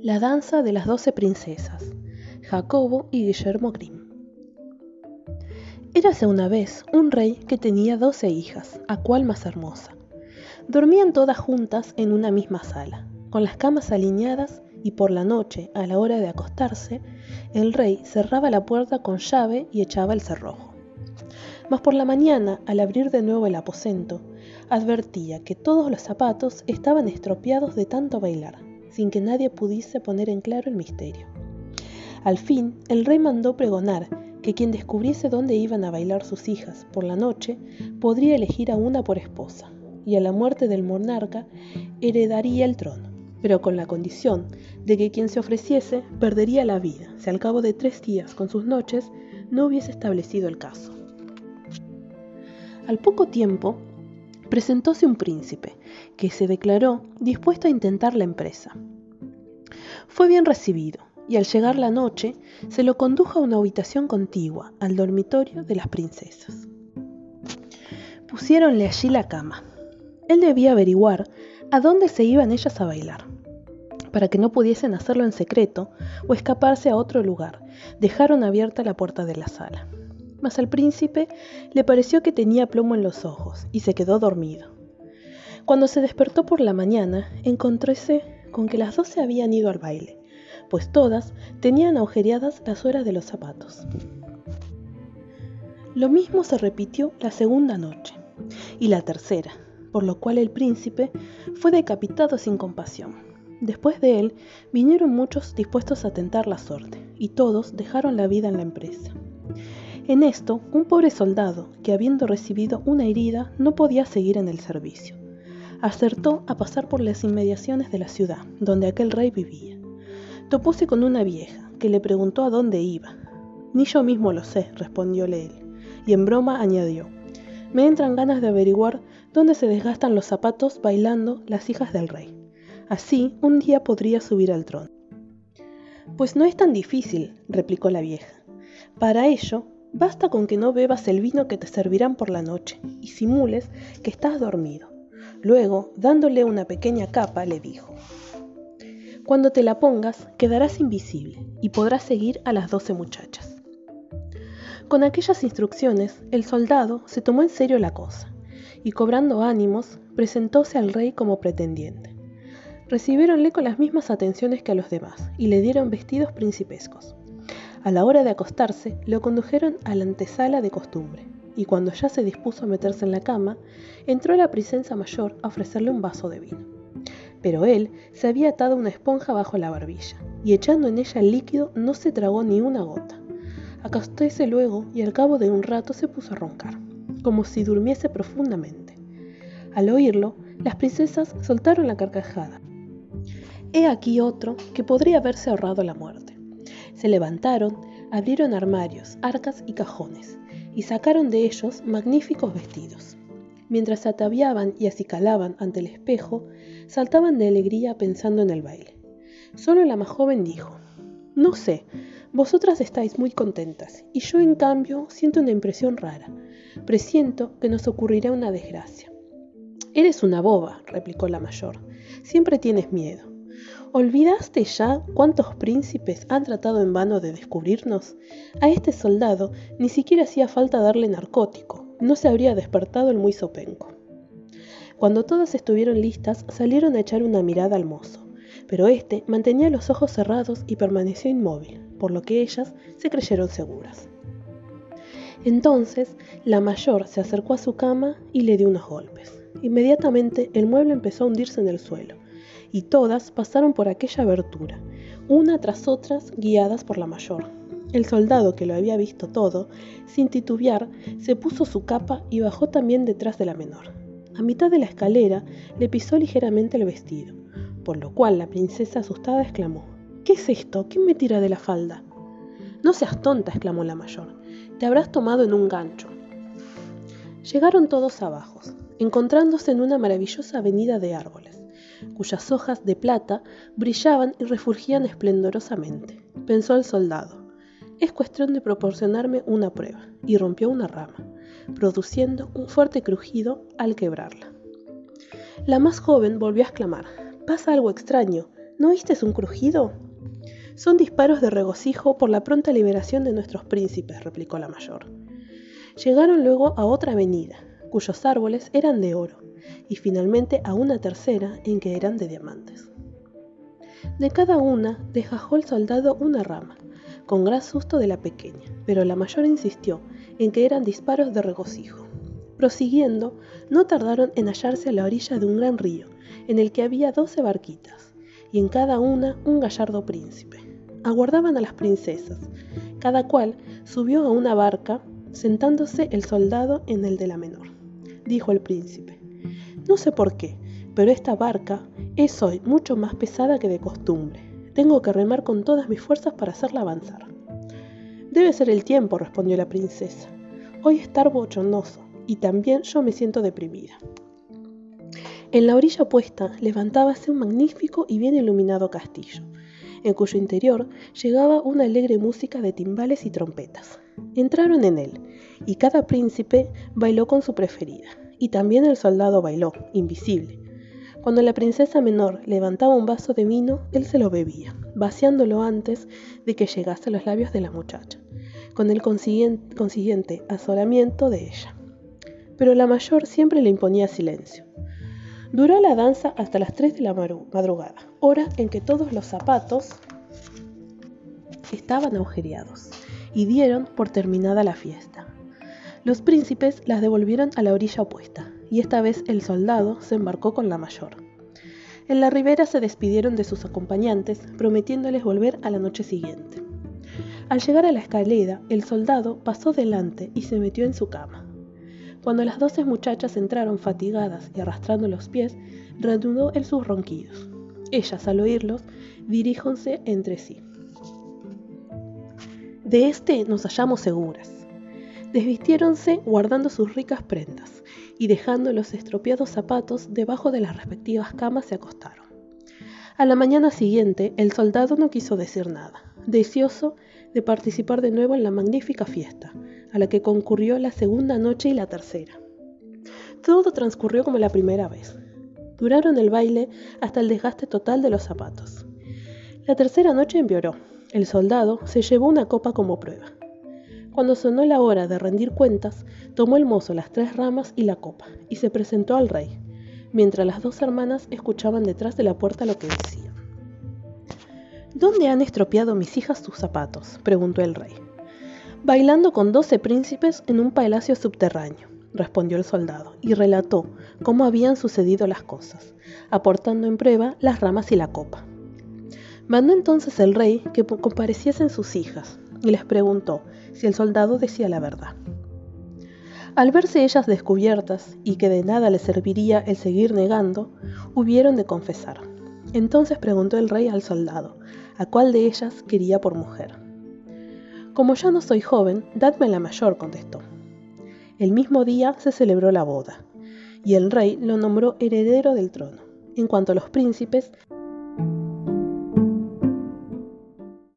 La danza de las doce princesas. Jacobo y Guillermo Grimm. Érase una vez un rey que tenía doce hijas, a cual más hermosa. Dormían todas juntas en una misma sala, con las camas alineadas y por la noche, a la hora de acostarse, el rey cerraba la puerta con llave y echaba el cerrojo. Mas por la mañana, al abrir de nuevo el aposento, advertía que todos los zapatos estaban estropeados de tanto bailar sin que nadie pudiese poner en claro el misterio. Al fin, el rey mandó pregonar que quien descubriese dónde iban a bailar sus hijas por la noche podría elegir a una por esposa, y a la muerte del monarca heredaría el trono, pero con la condición de que quien se ofreciese perdería la vida si al cabo de tres días con sus noches no hubiese establecido el caso. Al poco tiempo, presentóse un príncipe, que se declaró dispuesto a intentar la empresa. Fue bien recibido, y al llegar la noche se lo condujo a una habitación contigua, al dormitorio de las princesas. Pusiéronle allí la cama. Él debía averiguar a dónde se iban ellas a bailar, para que no pudiesen hacerlo en secreto o escaparse a otro lugar. Dejaron abierta la puerta de la sala mas al príncipe le pareció que tenía plomo en los ojos y se quedó dormido. Cuando se despertó por la mañana, encontróse con que las dos se habían ido al baile, pues todas tenían agujereadas las horas de los zapatos. Lo mismo se repitió la segunda noche y la tercera, por lo cual el príncipe fue decapitado sin compasión. Después de él vinieron muchos dispuestos a tentar la suerte, y todos dejaron la vida en la empresa. En esto, un pobre soldado, que habiendo recibido una herida, no podía seguir en el servicio, acertó a pasar por las inmediaciones de la ciudad, donde aquel rey vivía. Topóse con una vieja, que le preguntó a dónde iba. Ni yo mismo lo sé, respondióle él, y en broma añadió, me entran ganas de averiguar dónde se desgastan los zapatos bailando las hijas del rey. Así un día podría subir al trono. Pues no es tan difícil, replicó la vieja. Para ello, Basta con que no bebas el vino que te servirán por la noche y simules que estás dormido. Luego, dándole una pequeña capa, le dijo, Cuando te la pongas, quedarás invisible y podrás seguir a las doce muchachas. Con aquellas instrucciones, el soldado se tomó en serio la cosa y cobrando ánimos, presentóse al rey como pretendiente. Recibiéronle con las mismas atenciones que a los demás y le dieron vestidos principescos. A la hora de acostarse, lo condujeron a la antesala de costumbre, y cuando ya se dispuso a meterse en la cama, entró la princesa mayor a ofrecerle un vaso de vino. Pero él se había atado una esponja bajo la barbilla, y echando en ella el líquido no se tragó ni una gota. Acostóse luego y al cabo de un rato se puso a roncar, como si durmiese profundamente. Al oírlo, las princesas soltaron la carcajada. He aquí otro que podría haberse ahorrado la muerte. Se levantaron, abrieron armarios, arcas y cajones, y sacaron de ellos magníficos vestidos. Mientras se ataviaban y acicalaban ante el espejo, saltaban de alegría pensando en el baile. Solo la más joven dijo, No sé, vosotras estáis muy contentas, y yo en cambio siento una impresión rara. Presiento que nos ocurrirá una desgracia. Eres una boba, replicó la mayor. Siempre tienes miedo. ¿Olvidaste ya cuántos príncipes han tratado en vano de descubrirnos? A este soldado ni siquiera hacía falta darle narcótico, no se habría despertado el muy sopenco. Cuando todas estuvieron listas, salieron a echar una mirada al mozo, pero éste mantenía los ojos cerrados y permaneció inmóvil, por lo que ellas se creyeron seguras. Entonces, la mayor se acercó a su cama y le dio unos golpes. Inmediatamente el mueble empezó a hundirse en el suelo y todas pasaron por aquella abertura, una tras otras guiadas por la mayor. El soldado, que lo había visto todo, sin titubear, se puso su capa y bajó también detrás de la menor. A mitad de la escalera le pisó ligeramente el vestido, por lo cual la princesa asustada exclamó, ¿Qué es esto? ¿Quién me tira de la falda? No seas tonta, exclamó la mayor, te habrás tomado en un gancho. Llegaron todos abajo, encontrándose en una maravillosa avenida de árboles cuyas hojas de plata brillaban y refulgían esplendorosamente. Pensó el soldado, es cuestión de proporcionarme una prueba, y rompió una rama. produciendo un fuerte crujido al quebrarla. La más joven volvió a exclamar, pasa algo extraño, ¿no oíste un crujido? Son disparos de regocijo por la pronta liberación de nuestros príncipes, replicó la mayor. Llegaron luego a otra avenida, cuyos árboles eran de oro, y finalmente a una tercera en que eran de diamantes. De cada una dejajó el soldado una rama, con gran susto de la pequeña, pero la mayor insistió en que eran disparos de regocijo. Prosiguiendo, no tardaron en hallarse a la orilla de un gran río, en el que había doce barquitas, y en cada una un gallardo príncipe. Aguardaban a las princesas. Cada cual subió a una barca, sentándose el soldado en el de la menor. Dijo el príncipe, no sé por qué, pero esta barca es hoy mucho más pesada que de costumbre. Tengo que remar con todas mis fuerzas para hacerla avanzar. Debe ser el tiempo, respondió la princesa. Hoy está bochornoso y también yo me siento deprimida. En la orilla opuesta levantábase un magnífico y bien iluminado castillo, en cuyo interior llegaba una alegre música de timbales y trompetas. Entraron en él, y cada príncipe bailó con su preferida, y también el soldado bailó, invisible, cuando la princesa menor levantaba un vaso de vino, él se lo bebía, vaciándolo antes de que llegase a los labios de la muchacha, con el consiguiente, asolamiento de ella. Pero la mayor siempre le imponía silencio. Duró la danza hasta las 3 de la madrugada, hora en que todos los zapatos estaban agujereados y dieron por terminada la fiesta. Los príncipes las devolvieron a la orilla opuesta, y esta vez el soldado se embarcó con la mayor. En la ribera se despidieron de sus acompañantes, prometiéndoles volver a la noche siguiente. Al llegar a la escalera, el soldado pasó delante y se metió en su cama. Cuando las doce muchachas entraron fatigadas y arrastrando los pies, reanudó en sus ronquidos. Ellas, al oírlos, diríjonse entre sí. De este nos hallamos seguras. Desvistiéronse guardando sus ricas prendas y dejando los estropeados zapatos debajo de las respectivas camas se acostaron. A la mañana siguiente el soldado no quiso decir nada, deseoso de participar de nuevo en la magnífica fiesta, a la que concurrió la segunda noche y la tercera. Todo transcurrió como la primera vez. Duraron el baile hasta el desgaste total de los zapatos. La tercera noche empeoró. El soldado se llevó una copa como prueba. Cuando sonó la hora de rendir cuentas, tomó el mozo las tres ramas y la copa, y se presentó al rey, mientras las dos hermanas escuchaban detrás de la puerta lo que decía. ¿Dónde han estropeado mis hijas sus zapatos? preguntó el rey. Bailando con doce príncipes en un palacio subterráneo, respondió el soldado, y relató cómo habían sucedido las cosas, aportando en prueba las ramas y la copa. Mandó entonces el rey que compareciesen sus hijas, y les preguntó si el soldado decía la verdad. Al verse ellas descubiertas y que de nada les serviría el seguir negando, hubieron de confesar. Entonces preguntó el rey al soldado, a cuál de ellas quería por mujer. Como ya no soy joven, dadme la mayor, contestó. El mismo día se celebró la boda, y el rey lo nombró heredero del trono. En cuanto a los príncipes,